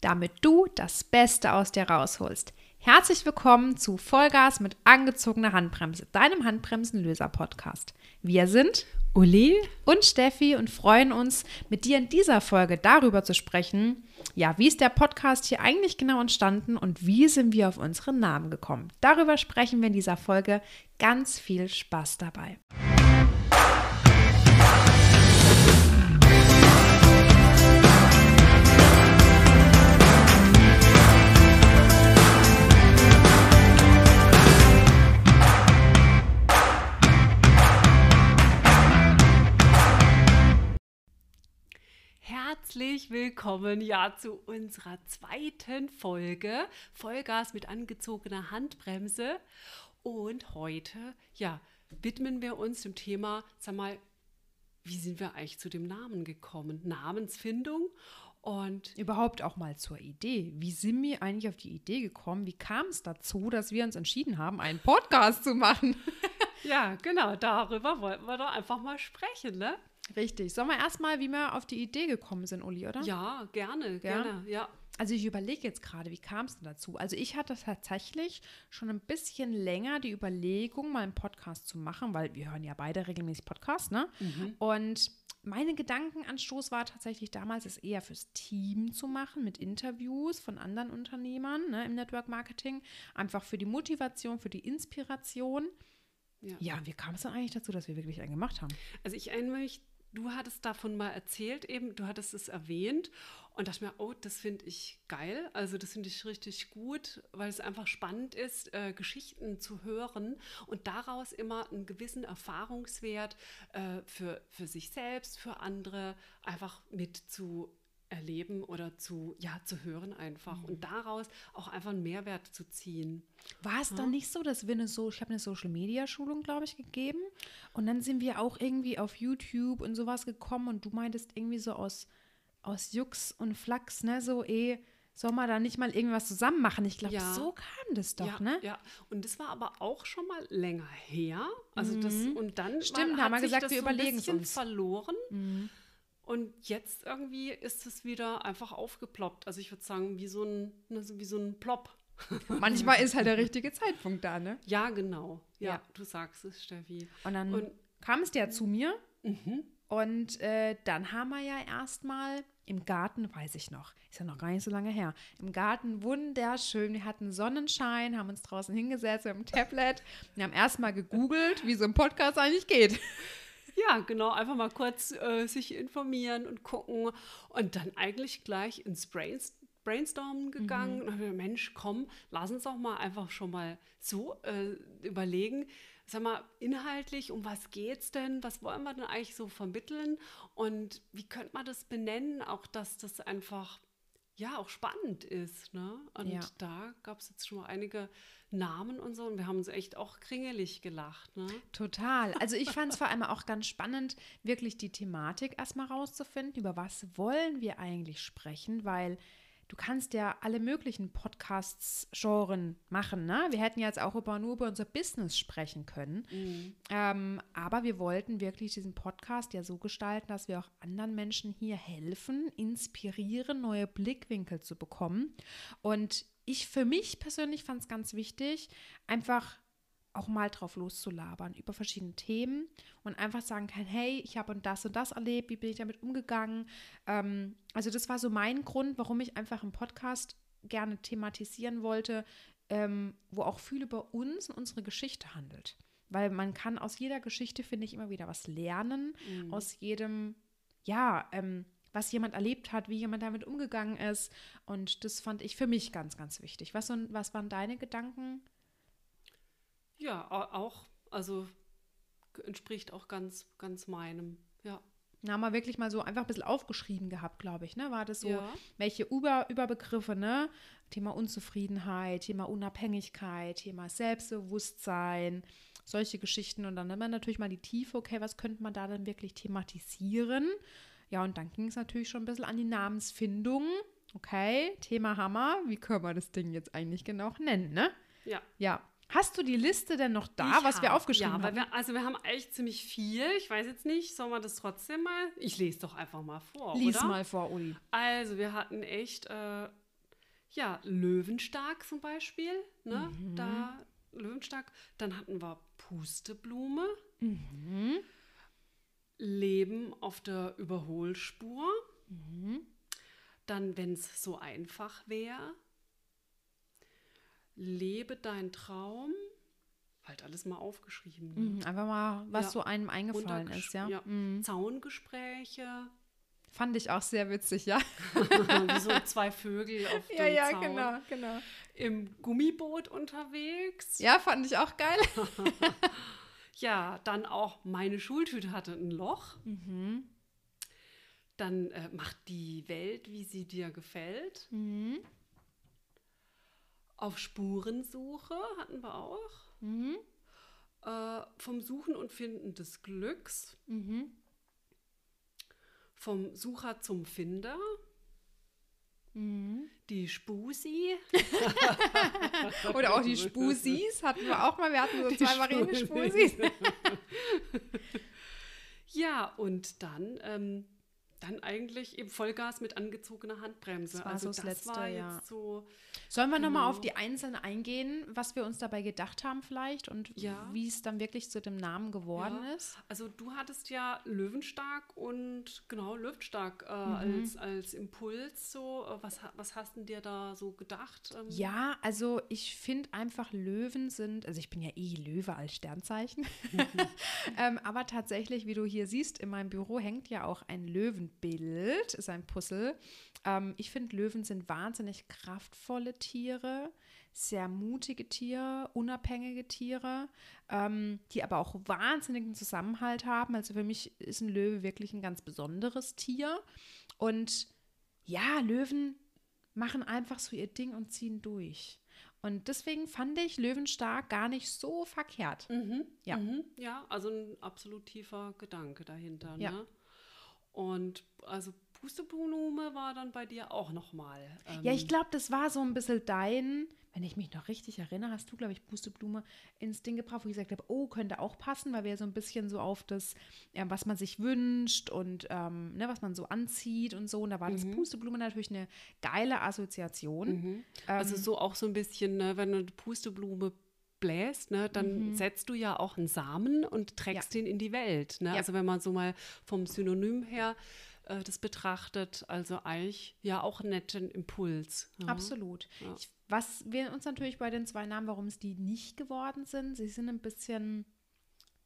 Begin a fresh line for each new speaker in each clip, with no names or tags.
damit du das Beste aus dir rausholst. Herzlich willkommen zu Vollgas mit angezogener Handbremse, deinem Handbremsenlöser-Podcast. Wir sind
Uli
und Steffi und freuen uns, mit dir in dieser Folge darüber zu sprechen, ja, wie ist der Podcast hier eigentlich genau entstanden und wie sind wir auf unseren Namen gekommen. Darüber sprechen wir in dieser Folge. Ganz viel Spaß dabei.
Herzlich willkommen ja zu unserer zweiten Folge Vollgas mit angezogener Handbremse und heute ja widmen wir uns dem Thema, sag mal, wie sind wir eigentlich zu dem Namen gekommen? Namensfindung und
überhaupt auch mal zur Idee. Wie sind wir eigentlich auf die Idee gekommen? Wie kam es dazu, dass wir uns entschieden haben, einen Podcast zu machen?
ja, genau, darüber wollten wir doch einfach mal sprechen, ne?
Richtig. Sollen wir erstmal, wie wir auf die Idee gekommen sind, Uli, oder?
Ja, gerne, gerne, ja.
Also ich überlege jetzt gerade, wie kam es denn dazu? Also ich hatte tatsächlich schon ein bisschen länger die Überlegung, mal einen Podcast zu machen, weil wir hören ja beide regelmäßig Podcasts, ne? Mhm. Und meine Gedankenanstoß war tatsächlich damals, es eher fürs Team zu machen, mit Interviews von anderen Unternehmern ne, im Network Marketing. Einfach für die Motivation, für die Inspiration. Ja, ja wie kam es dann eigentlich dazu, dass wir wirklich einen gemacht haben?
Also ich erinnere mich du hattest davon mal erzählt eben, du hattest es erwähnt und dachte mir, oh, das finde ich geil, also das finde ich richtig gut, weil es einfach spannend ist, äh, Geschichten zu hören und daraus immer einen gewissen Erfahrungswert äh, für, für sich selbst, für andere einfach mit zu erleben oder zu, ja, zu hören einfach mhm. und daraus auch einfach einen Mehrwert zu ziehen.
War es ja. dann nicht so, dass wir eine so, ich habe eine Social Media Schulung, glaube ich, gegeben und dann sind wir auch irgendwie auf YouTube und sowas gekommen und du meintest irgendwie so aus, aus Jux und Flachs, ne, so eh, soll man da nicht mal irgendwas zusammen machen? Ich glaube, ja. so kam das doch,
ja,
ne?
Ja, und das war aber auch schon mal länger her. Also mhm. das, und dann
Stimmt, war, haben wir gesagt, wir überlegen es uns.
verloren. Mhm. Und jetzt irgendwie ist es wieder einfach aufgeploppt. Also ich würde sagen, wie so ein, ne, wie so ein Plop.
Manchmal ist halt der richtige Zeitpunkt da, ne?
Ja, genau. Ja, ja. du sagst es, Steffi.
Und dann und, kam es ja zu mir. Mhm. Und äh, dann haben wir ja erstmal im Garten, weiß ich noch, ist ja noch gar nicht so lange her, im Garten wunderschön. Wir hatten Sonnenschein, haben uns draußen hingesetzt mit dem Tablet. Wir haben erstmal gegoogelt, wie so ein Podcast eigentlich geht.
Ja, genau, einfach mal kurz äh, sich informieren und gucken und dann eigentlich gleich ins Brainst Brainstormen gegangen mhm. und habe Mensch, komm, lass uns doch mal einfach schon mal so äh, überlegen, sag mal, inhaltlich, um was geht's denn? Was wollen wir denn eigentlich so vermitteln? Und wie könnte man das benennen? Auch, dass das einfach ja auch spannend ist. Ne? Und ja. da gab es jetzt schon mal einige Namen und so und wir haben uns echt auch kringelig gelacht. Ne?
Total. Also ich fand es vor allem auch ganz spannend, wirklich die Thematik erstmal rauszufinden, über was wollen wir eigentlich sprechen, weil du kannst ja alle möglichen Podcasts, Genren machen. Ne? Wir hätten jetzt auch über, nur über unser Business sprechen können. Mhm. Ähm, aber wir wollten wirklich diesen Podcast ja so gestalten, dass wir auch anderen Menschen hier helfen, inspirieren, neue Blickwinkel zu bekommen. Und ich für mich persönlich fand es ganz wichtig, einfach auch mal drauf loszulabern über verschiedene Themen und einfach sagen kann, hey, ich habe das und das erlebt, wie bin ich damit umgegangen. Ähm, also das war so mein Grund, warum ich einfach im Podcast gerne thematisieren wollte, ähm, wo auch viel über uns und unsere Geschichte handelt. Weil man kann aus jeder Geschichte, finde ich, immer wieder was lernen. Mhm. Aus jedem, ja, ähm, was jemand erlebt hat, wie jemand damit umgegangen ist. Und das fand ich für mich ganz, ganz wichtig. Was, was waren deine Gedanken?
Ja, auch, also entspricht auch ganz, ganz meinem, ja.
Na, haben wir wirklich mal so einfach ein bisschen aufgeschrieben gehabt, glaube ich, ne? War das so, ja. welche Über Überbegriffe, ne? Thema Unzufriedenheit, Thema Unabhängigkeit, Thema Selbstbewusstsein, solche Geschichten. Und dann immer natürlich mal die Tiefe, okay, was könnte man da dann wirklich thematisieren? Ja, und dann ging es natürlich schon ein bisschen an die Namensfindung. Okay, Thema Hammer. Wie können wir das Ding jetzt eigentlich genau nennen, ne?
Ja.
Ja. Hast du die Liste denn noch da, ich was hab, wir aufgeschrieben ja, haben?
Ja, also wir haben eigentlich ziemlich viel. Ich weiß jetzt nicht, sollen wir das trotzdem mal? Ich lese doch einfach mal vor,
Lies oder? mal vor, Uli.
Also wir hatten echt äh, Ja, Löwenstark zum Beispiel. Ne? Da Löwenstark. Dann hatten wir Pusteblume. Leben auf der Überholspur. Dann, wenn es so einfach wäre. Lebe dein Traum. Halt alles mal aufgeschrieben. Ne?
Mhm, Einfach mal, was
Ja.
so einem eingefallen ist, ja.
ja.
Mhm.
Zaungespräche.
Fand ich auch sehr witzig, ja.
Wie so zwei Vögel auf dem Zaun.
genau.
Im Gummiboot unterwegs.
Ja, fand ich auch geil.
Ja, dann auch meine Schultüte hatte ein Loch.
Mhm.
Dann äh, macht die Welt, wie sie dir gefällt.
Mhm.
Auf Spurensuche hatten wir auch.
Mhm.
Äh, vom Suchen und Finden des Glücks.
Mhm.
Vom Sucher zum Finder.
Mhm.
Die Spusi.
Oder auch die Spusis hatten wir auch mal. Wir hatten so
Die
zwei marine
Spusis.
Spusis.
Ja, und dann, ähm, dann eigentlich eben Vollgas mit angezogener Handbremse.
Das war
also
so das Letzte,
war
ja.
jetzt so.
Sollen wir nochmal
Genau.
auf die Einzelnen eingehen, was wir uns dabei gedacht haben vielleicht und
Ja.
wie es dann wirklich zu dem Namen geworden
Ja.
ist?
Also du hattest ja Löwenstark und genau Löwenstark äh,
Mhm.
als, als Impuls so. Äh, Was, was hast du dir da so gedacht? Ähm,
Ja, also ich finde einfach Löwen sind, also ich bin ja eh Löwe als Sternzeichen, ähm, aber tatsächlich, wie du hier siehst, in meinem Büro hängt ja auch ein Löwenbild, ist ein Puzzle. Ähm, ich finde, Löwen sind wahnsinnig kraftvolle Tiere, sehr mutige Tiere, unabhängige Tiere, ähm, die aber auch wahnsinnigen Zusammenhalt haben. Also für mich ist ein Löwe wirklich ein ganz besonderes Tier. Und ja, Löwen machen einfach so ihr Ding und ziehen durch. Und deswegen fand ich Löwenstark gar nicht so verkehrt.
Mhm,
Ja.
Mhm, ja, also ein absolut tiefer Gedanke dahinter.
Ja.
Ne? Und also Pusteblume war dann bei dir auch nochmal. Ähm,
Ja, ich glaube, das war so ein bisschen dein, wenn ich mich noch richtig erinnere, hast du, glaube ich, Pusteblume ins Ding gebracht, wo ich gesagt habe, oh, könnte auch passen, weil wir so ein bisschen so auf das, ja, was man sich wünscht und ähm, ne, was man so anzieht und so. Und da war das Pusteblume natürlich eine geile Assoziation.
Mhm. Also
Ähm,
so auch so ein bisschen, ne, wenn du eine Pusteblume bläst, ne, dann setzt du ja auch einen Samen und trägst den in die Welt. Ne?
Mhm. Ja.
Also wenn man so mal vom Synonym her äh, das betrachtet, also eigentlich ja auch einen netten Impuls. ne?
Absolut.
Ja.
Ich, was wir uns natürlich bei den zwei Namen, warum es die nicht geworden sind, sie sind ein bisschen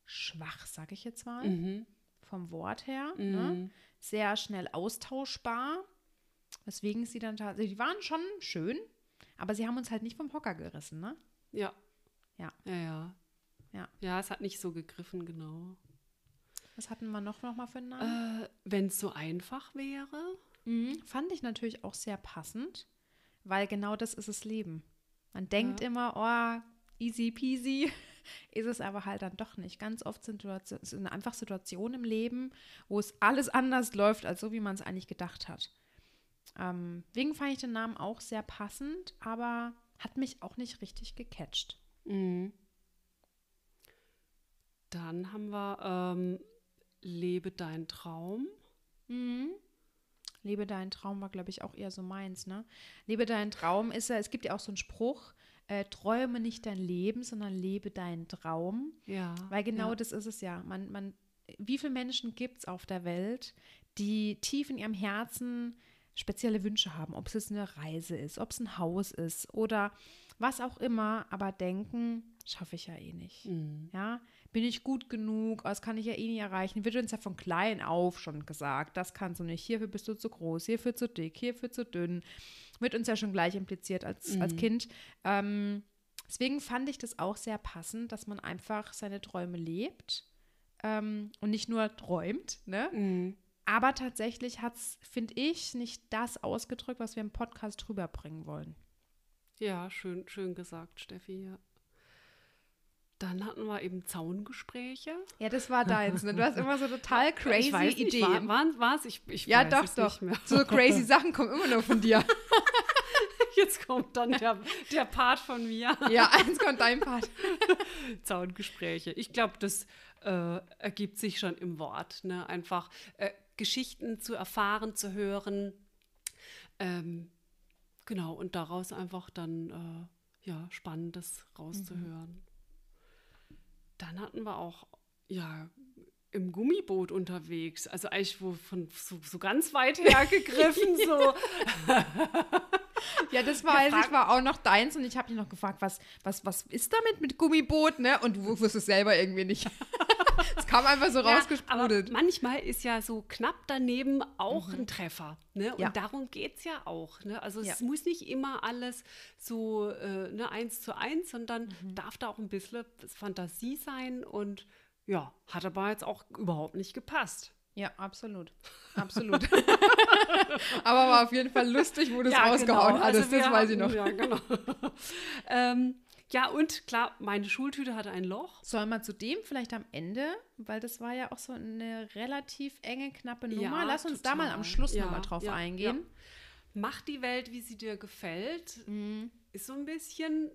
schwach, sage ich jetzt mal,
Mhm.
vom Wort her. Ne?
Mhm.
Sehr schnell austauschbar. Weswegen sie dann tatsächlich, die waren schon schön, aber sie haben uns halt nicht vom Hocker gerissen, ne?
Ja.
Ja.
Ja, ja.
Ja.
Ja, es hat nicht so gegriffen, genau.
Was hatten wir noch, noch mal für einen Namen?
Äh, wenn es so einfach wäre.
Mhm. Fand ich natürlich auch sehr passend, weil genau das ist das Leben. Man denkt
Ja.
immer, oh, easy peasy, ist es aber halt dann doch nicht. Ganz oft sind, Situation, sind einfach Situationen im Leben, wo es alles anders läuft, als so, wie man es eigentlich gedacht hat. Ähm, wegen fand ich den Namen auch sehr passend, aber hat mich auch nicht richtig gecatcht.
Mhm. Dann haben wir ähm, Lebe dein Traum.
Mhm. Lebe deinen Traum war, glaube ich, auch eher so meins, ne? Lebe deinen Traum ist ja, es gibt ja auch so einen Spruch, äh, träume nicht dein Leben, sondern lebe deinen Traum.
Ja.
Weil genau
ja.
das ist es ja. Man, man, wie viele Menschen gibt es auf der Welt, die tief in ihrem Herzen spezielle Wünsche haben, ob es jetzt eine Reise ist, ob es ein Haus ist oder was auch immer, aber denken, schaffe ich ja eh nicht.
Mhm.
Ja, bin ich gut genug? Oh, Das kann ich ja eh nie erreichen. Wird uns ja von klein auf schon gesagt. Das kannst du nicht. Hierfür bist du zu groß, hierfür zu dick, hierfür zu dünn. Wird uns ja schon gleich impliziert als, als Kind. Ähm, deswegen fand ich das auch sehr passend, dass man einfach seine Träume lebt ähm, und nicht nur träumt. Ne?
Mhm.
Aber tatsächlich hat es, finde ich, nicht das ausgedrückt, was wir im Podcast rüberbringen wollen.
Ja, schön, schön gesagt, Steffi. Ja. Dann hatten wir eben Zaungespräche.
Ja, das war deins. Ne? Du hast immer so total crazy
ich weiß nicht,
Ideen.
War, es? Ich, ich
Ja,
weiß
doch,
es
doch.
Nicht mehr.
So crazy Sachen kommen immer nur von dir.
Jetzt kommt dann der, der Part von mir.
Ja, eins kommt dein Part.
Zaungespräche. Ich glaube, das äh, ergibt sich schon im Wort. Ne? Einfach äh, Geschichten zu erfahren, zu hören. Ähm, Genau, und daraus einfach dann äh, ja, Spannendes rauszuhören. Mhm. Dann hatten wir auch, ja, im Gummiboot unterwegs. Also eigentlich wo von so, so ganz weit her gegriffen, so.
Ja, das weiß ich, war auch noch deins und ich habe dich noch gefragt, was, was, was ist damit mit Gummiboot, ne? Und du wusstest es selber irgendwie nicht. Es kam einfach so ja, rausgesprudelt.
Aber manchmal ist ja so knapp daneben auch mhm. ein Treffer. Ne? Und ja. darum geht es ja auch. Ne? Also ja. es muss nicht immer alles so äh, ne, eins zu eins, sondern mhm. darf da auch ein bisschen Fantasie sein und ja, hat aber jetzt auch überhaupt nicht gepasst.
Ja, absolut. Absolut. Aber war auf jeden Fall lustig, wo du es ja, rausgehauen genau. hattest, also das weiß ich noch.
Ja, genau. ähm, ja, und klar, meine Schultüte hatte ein Loch.
Sollen wir zu dem vielleicht am Ende, weil das war ja auch so eine relativ enge, knappe Nummer. Ja, Lass uns total. da mal am Schluss ja, nochmal drauf eingehen.
Mach die Welt, wie sie dir gefällt. Mhm. Ist so ein bisschen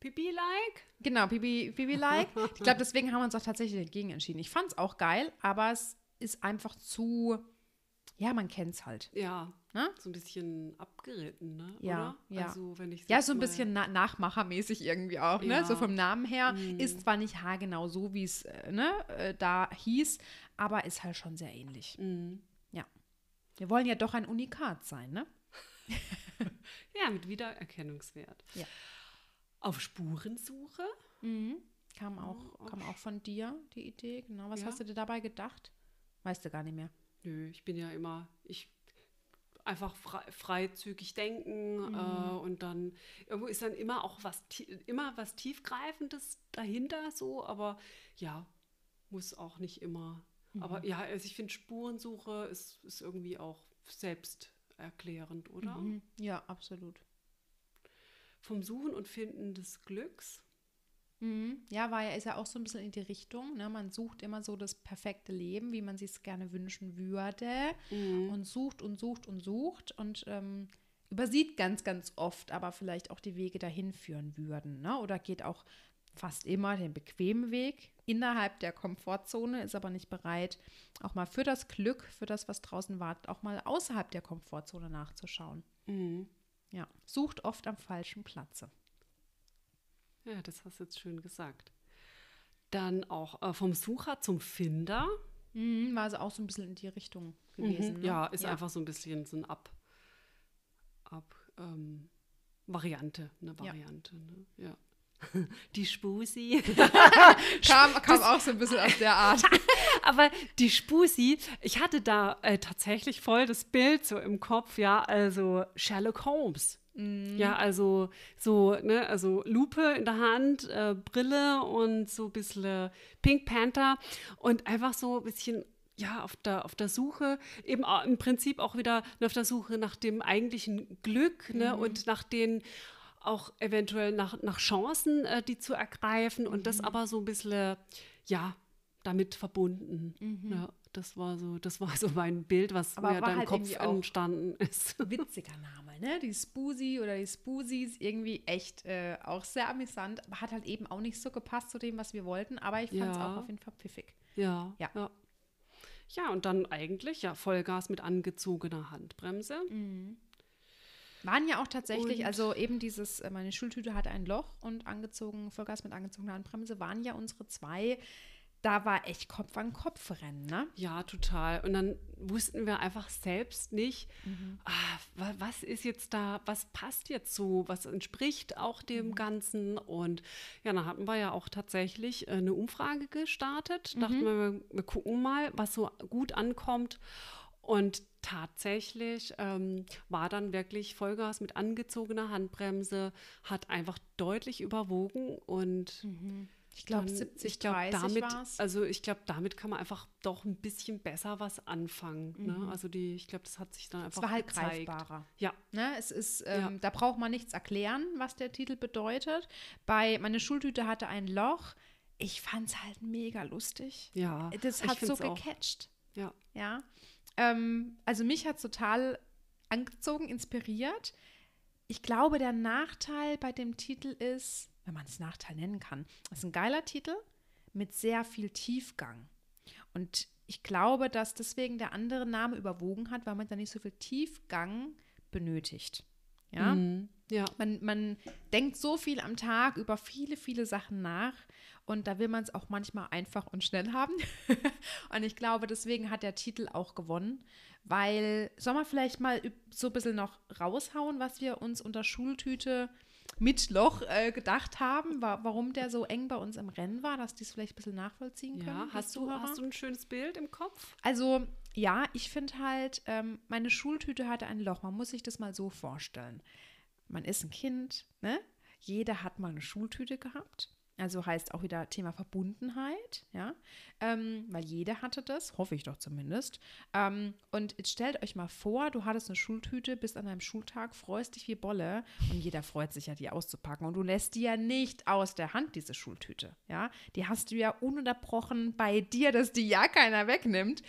Pipi-like?
Genau, Pipi-like. ich glaube, deswegen haben wir uns auch tatsächlich dagegen entschieden. Ich fand es auch geil, aber es ist einfach zu, ja, man kennt es halt.
Ja. Ne? So ein bisschen abgeritten, ne?
Ja,
Oder?
ja.
Also, wenn
ja, so ein bisschen na nachmachermäßig irgendwie auch, ne? So vom Namen her. Mhm. Ist zwar nicht haargenau so, wie es äh, ne, äh, da hieß, aber ist halt schon sehr ähnlich. Mhm. Ja. Wir wollen ja doch ein Unikat sein, ne?
ja, mit Wiedererkennungswert.
Ja.
Auf Spurensuche.
Mhm. Kam auch, kam auch von dir, die Idee. Genau. Was ja. hast du dir dabei gedacht? Weißt du gar nicht mehr.
Nö, ich bin ja immer, ich einfach frei, freizügig denken mhm. äh, und dann irgendwo ist dann immer auch was immer was tiefgreifendes dahinter so, aber ja, muss auch nicht immer. Mhm. Aber ja, also ich finde Spurensuche ist, ist irgendwie auch selbsterklärend, oder? Mhm.
Ja, absolut.
Vom Suchen und Finden des Glücks
Mhm. Ja, war ja, ist ja auch so ein bisschen in die Richtung. Ne? Man sucht immer so das perfekte Leben, wie man sich es gerne wünschen würde. Mhm. Und sucht und sucht und sucht und ähm, übersieht ganz, ganz oft, aber vielleicht auch die Wege dahin führen würden. Ne? Oder geht auch fast immer den bequemen Weg innerhalb der Komfortzone, ist aber nicht bereit, auch mal für das Glück, für das, was draußen wartet, auch mal außerhalb der Komfortzone nachzuschauen. Mhm. Ja, sucht oft am falschen Platze.
Ja, das hast du jetzt schön gesagt. Dann auch äh, vom Sucher zum Finder.
Mhm, war also auch so ein bisschen in die Richtung gewesen.
Mhm, ne? Ja, ist ja. einfach so ein bisschen so ein Ab, Ab ähm, Variante, eine Variante. Ja. Ne? ja. Die Spusi.
kam, kam auch so ein bisschen aus der Art.
Aber die Spusi, ich hatte da äh, tatsächlich voll das Bild so im Kopf, ja, also Sherlock Holmes. Mhm. Ja, also so, ne, also Lupe in der Hand, äh, Brille und so ein bisschen Pink Panther und einfach so ein bisschen ja, auf der, auf der Suche, eben im Prinzip auch wieder auf der Suche nach dem eigentlichen Glück ne, mhm. und nach den auch eventuell nach, nach Chancen, äh, die zu ergreifen und mhm. das aber so ein bisschen, ja, damit verbunden. Mhm. Ja, das war so, das war so mein Bild, was aber mir da im halt Kopf entstanden ist.
Witziger Name, ne? Die Spusi oder die Spusis, irgendwie echt äh, auch sehr amüsant, aber hat halt eben auch nicht so gepasst zu dem, was wir wollten, aber ich fand es ja. auch auf jeden Fall pfiffig.
Ja, ja. ja. Ja, und dann eigentlich ja Vollgas mit angezogener Handbremse. Mhm.
Waren ja auch tatsächlich, und also eben dieses, äh, meine Schultüte hatte ein Loch und angezogen, Vollgas mit angezogener Handbremse, waren ja unsere zwei da war echt Kopf an Kopf rennen, ne?
Ja, total. Und dann wussten wir einfach selbst nicht, mhm. ah, was ist jetzt da, was passt jetzt so, was entspricht auch dem mhm. Ganzen. Und ja, dann hatten wir ja auch tatsächlich äh, eine Umfrage gestartet. Mhm. Dachten wir, wir gucken mal, was so gut ankommt. Und tatsächlich ähm, war dann wirklich Vollgas mit angezogener Handbremse, hat einfach deutlich überwogen und
mhm. Ich glaube, 70, ich glaub, 30
damit, war's. Also ich glaube, damit kann man einfach doch ein bisschen besser was anfangen. Ne? Mhm. Ne? Also die, ich glaube, das hat sich dann einfach
Es war halt gezeigt. greifbarer.
Ja.
Ne? Es ist, ähm, ja. da braucht man nichts erklären, was der Titel bedeutet. Bei Meine Schultüte hatte ein Loch. Ich fand es halt mega lustig.
Ja.
Das hat so gecatcht.
Ja.
Ja. Ähm, also mich hat es total angezogen, inspiriert. Ich glaube, der Nachteil bei dem Titel ist, wenn man es Nachteil nennen kann. Das ist ein geiler Titel mit sehr viel Tiefgang. Und ich glaube, dass deswegen der andere Name überwogen hat, weil man da nicht so viel Tiefgang benötigt. Ja.
Mhm. Ja.
Man, man denkt so viel am Tag über viele, viele Sachen nach und da will man es auch manchmal einfach und schnell haben. und ich glaube, deswegen hat der Titel auch gewonnen, weil, soll man vielleicht mal so ein bisschen noch raushauen, was wir uns unter Schultüte mit Loch äh, gedacht haben, wa warum der so eng bei uns im Rennen war, dass die es vielleicht ein bisschen nachvollziehen können.
Ja, hast du, hast du ein schönes Bild im Kopf?
Also, ja, ich finde halt, ähm, meine Schultüte hatte ein Loch. Man muss sich das mal so vorstellen man ist ein Kind, ne? Jeder hat mal eine Schultüte gehabt. Also heißt auch wieder Thema Verbundenheit, ja, ähm, weil jeder hatte das, hoffe ich doch zumindest. Ähm, und jetzt stellt euch mal vor, du hattest eine Schultüte, bist an einem Schultag, freust dich wie Bolle und jeder freut sich ja, die auszupacken. Und du lässt die ja nicht aus der Hand, diese Schultüte, ja. Die hast du ja ununterbrochen bei dir, dass die ja keiner wegnimmt.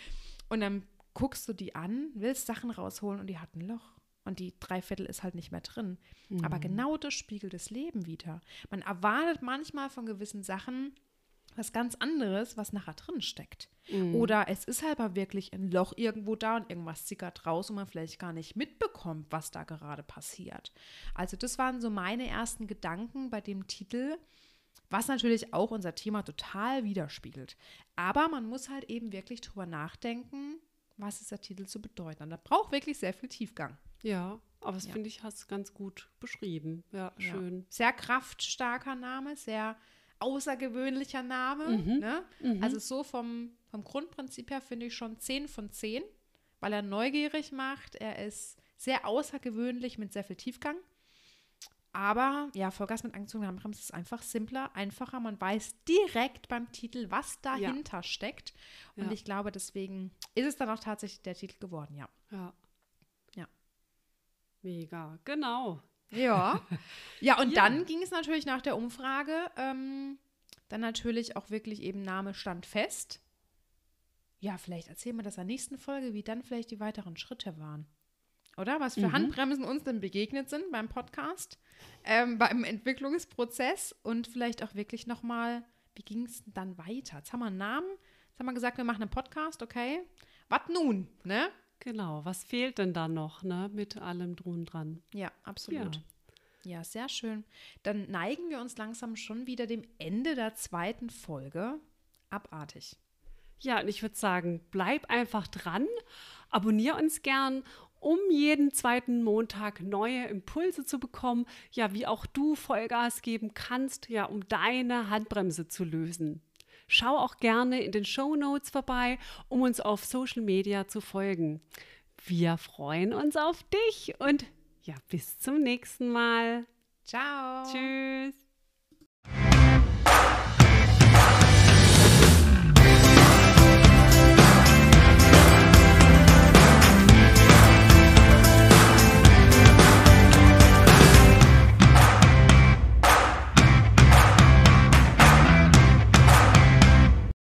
Und dann guckst du die an, willst Sachen rausholen und die hat ein Loch und die Dreiviertel ist halt nicht mehr drin. Mhm. Aber genau das spiegelt das Leben wieder. Man erwartet manchmal von gewissen Sachen was ganz anderes, was nachher drin steckt. Mhm. Oder es ist halt mal wirklich ein Loch irgendwo da und irgendwas zickert raus und man vielleicht gar nicht mitbekommt, was da gerade passiert. Also das waren so meine ersten Gedanken bei dem Titel, was natürlich auch unser Thema total widerspiegelt. Aber man muss halt eben wirklich drüber nachdenken, was ist der Titel zu bedeuten. Und da braucht wirklich sehr viel Tiefgang.
Ja, aber das ja. finde ich, hast du ganz gut beschrieben. Ja, schön. Ja.
Sehr kraftstarker Name, sehr außergewöhnlicher Name.
Mhm.
Ne? Mhm. Also so vom, vom Grundprinzip her finde ich schon 10 von 10, weil er neugierig macht. Er ist sehr außergewöhnlich mit sehr viel Tiefgang. Aber ja, Vollgas mit angezogener Handbremse ist einfach simpler, einfacher. Man weiß direkt beim Titel, was dahinter ja. steckt. Und ja. ich glaube, deswegen ist es dann auch tatsächlich der Titel geworden, ja.
Ja. Mega, genau.
Ja. Ja, und ja. dann ging es natürlich nach der Umfrage, ähm, dann natürlich auch wirklich eben Name stand fest. Ja, vielleicht erzählen wir das in der nächsten Folge, wie dann vielleicht die weiteren Schritte waren. Oder? Was für mhm. Handbremsen uns denn begegnet sind beim Podcast, ähm, beim Entwicklungsprozess und vielleicht auch wirklich nochmal, wie ging es dann weiter? Jetzt haben wir einen Namen, jetzt haben wir gesagt, wir machen einen Podcast, okay. Was nun, ne?
Genau, was fehlt denn da noch, ne, mit allem drum dran?
Ja, absolut. Ja. Ja, sehr schön. Dann neigen wir uns langsam schon wieder dem Ende der zweiten Folge. Abartig.
Ja, und ich würde sagen, bleib einfach dran, abonniere uns gern, um jeden zweiten Montag neue Impulse zu bekommen, ja, wie auch du Vollgas geben kannst, ja, um deine Handbremse zu lösen. Schau auch gerne in den Show Notes vorbei, um uns auf Social Media zu folgen. Wir freuen uns auf dich und ja, bis zum nächsten Mal.
Ciao.
Tschüss.